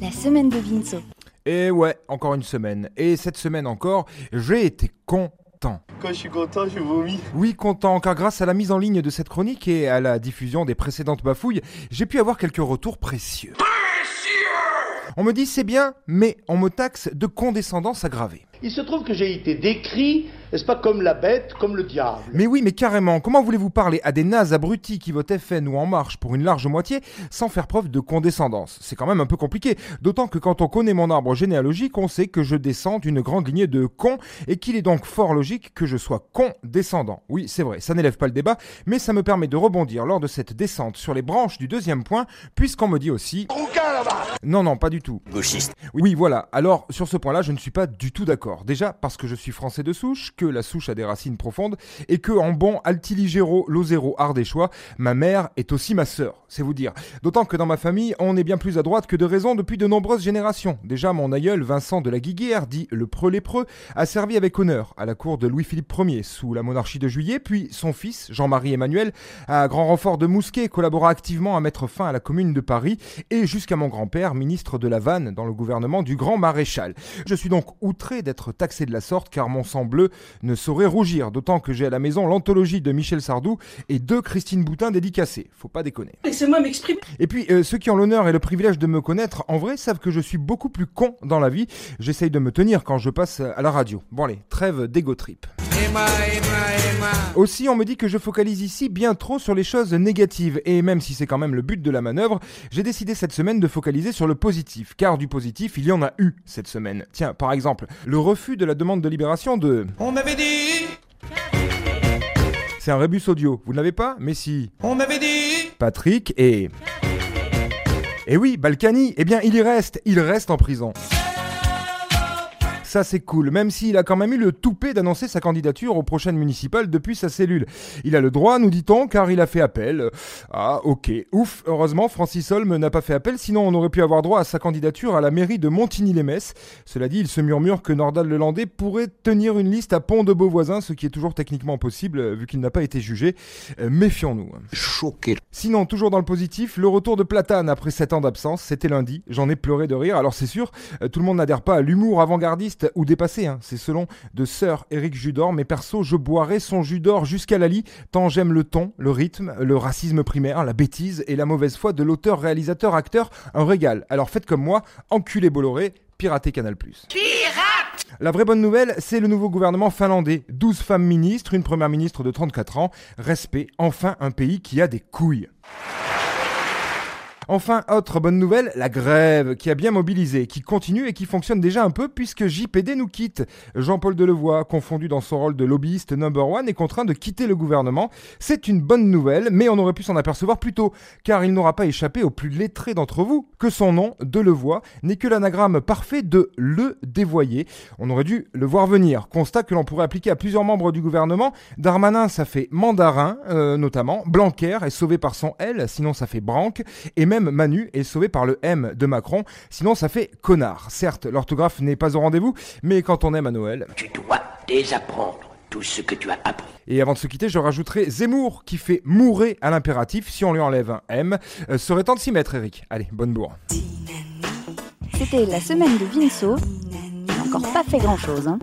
La semaine de Vinceau. Et ouais, encore une semaine. Et cette semaine encore, j'ai été content. Quand je suis content, je vomis. Oui, content, car grâce à la mise en ligne de cette chronique et à la diffusion des précédentes bafouilles, j'ai pu avoir quelques retours précieux. On me dit c'est bien, mais on me taxe de condescendance aggravée. Il se trouve que j'ai été décrit, n'est-ce pas, comme la bête, comme le diable? Mais oui, mais carrément, comment voulez-vous parler à des nazes abrutis qui votent FN ou En Marche pour une large moitié sans faire preuve de condescendance? C'est quand même un peu compliqué, d'autant que quand on connaît mon arbre généalogique, on sait que je descends d'une grande lignée de cons et qu'il est donc fort logique que je sois condescendant. Oui, c'est vrai, ça n'élève pas le débat, mais ça me permet de rebondir lors de cette descente sur les branches du deuxième point, puisqu'on me dit aussi... Non, non, pas du tout. Gauchiste. Oui, voilà. Alors, sur ce point-là, je ne suis pas du tout d'accord. Déjà, parce que je suis français de souche, la souche a des racines profondes, et que, en bon altiligéro, lozéro, ardéchois, ma mère est aussi ma sœur. C'est vous dire. D'autant que dans ma famille, on est bien plus à droite que de raison depuis de nombreuses générations. Déjà, mon aïeul, Vincent de la Guiguière, dit le preux lépreux, a servi avec honneur à la cour de Louis-Philippe Ier sous la monarchie de Juillet, puis son fils, Jean-Marie Emmanuel, à grand renfort de Mousquet, collabora activement à mettre fin à la commune de Paris, et jusqu'à mon grand-père, ministre de la Vanne dans le gouvernement du grand maréchal. Je suis donc outré d'être taxé de la sorte car mon sang bleu ne saurait rougir, d'autant que j'ai à la maison l'anthologie de Michel Sardou et deux Christine Boutin dédicacées. Faut pas déconner. Laissez-moi m'exprimer. Et puis, euh, ceux qui ont l'honneur et le privilège de me connaître, en vrai, savent que je suis beaucoup plus con dans la vie. J'essaye de me tenir quand je passe à la radio. Bon allez, trêve d'égo trip. Aussi, on me dit que je focalise ici bien trop sur les choses négatives, et même si c'est quand même le but de la manœuvre, j'ai décidé cette semaine de focaliser sur le positif, car du positif, il y en a eu cette semaine. Tiens, par exemple, le refus de la demande de libération de... On m'avait dit, C'est un rébus audio, vous ne l'avez pas Mais si. on m'avait dit. Patrick et... Et oui, Balkany, eh bien il y reste, il reste en prison. Ça c'est cool, même s'il a quand même eu le toupet d'annoncer sa candidature aux prochaines municipales depuis sa cellule. Il a le droit, nous dit-on, car il a fait appel. Ah ok, ouf, heureusement Francis Holm n'a pas fait appel, sinon on aurait pu avoir droit à sa candidature à la mairie de Montigny-les-Metz. Cela dit, il se murmure que Nordal Lelandais pourrait tenir une liste à Pont de Beauvoisin, ce qui est toujours techniquement possible euh, vu qu'il n'a pas été jugé. Euh, Méfions-nous. Choqué. Sinon, toujours dans le positif, le retour de Platane après 7 ans d'absence, c'était lundi. J'en ai pleuré de rire. Alors c'est sûr, euh, tout le monde n'adhère pas à l'humour avant-gardiste ou dépassé. hein. C'est selon de Sir Eric Judor. Mais perso, je boirai son jus d'or jusqu'à la lie, tant j'aime le ton, le rythme, le racisme primaire, la bêtise et la mauvaise foi de l'auteur, réalisateur, acteur. Un régal. Alors faites comme moi, enculé Bolloré, piratez Canal+. La vraie bonne nouvelle, c'est le nouveau gouvernement finlandais. 12 femmes ministres, une première ministre de 34 ans. Respect, enfin un pays qui a des couilles. Enfin, autre bonne nouvelle, la grève qui a bien mobilisé, qui continue et qui fonctionne déjà un peu puisque JPD nous quitte. Jean-Paul Delevoye, confondu dans son rôle de lobbyiste number one, est contraint de quitter le gouvernement. C'est une bonne nouvelle, mais on aurait pu s'en apercevoir plus tôt, car il n'aura pas échappé aux plus lettrés d'entre vous que son nom, Delevoye, n'est que l'anagramme parfait de le dévoyer. On aurait dû le voir venir. Constat que l'on pourrait appliquer à plusieurs membres du gouvernement. Darmanin, ça fait mandarin, euh, notamment. Blanquer est sauvé par son L, sinon ça fait branque. Manu est sauvé par le M de Macron, sinon ça fait connard. Certes, l'orthographe n'est pas au rendez-vous, mais quand on aime à Noël. Tu dois désapprendre tout ce que tu as appris. Et avant de se quitter, je rajouterai Zemmour qui fait mourir à l'impératif si on lui enlève un M. Euh, serait temps de s'y mettre, Eric. Allez, bonne bourre. C'était la semaine de Vinceau. Encore pas fait grand chose. Hein.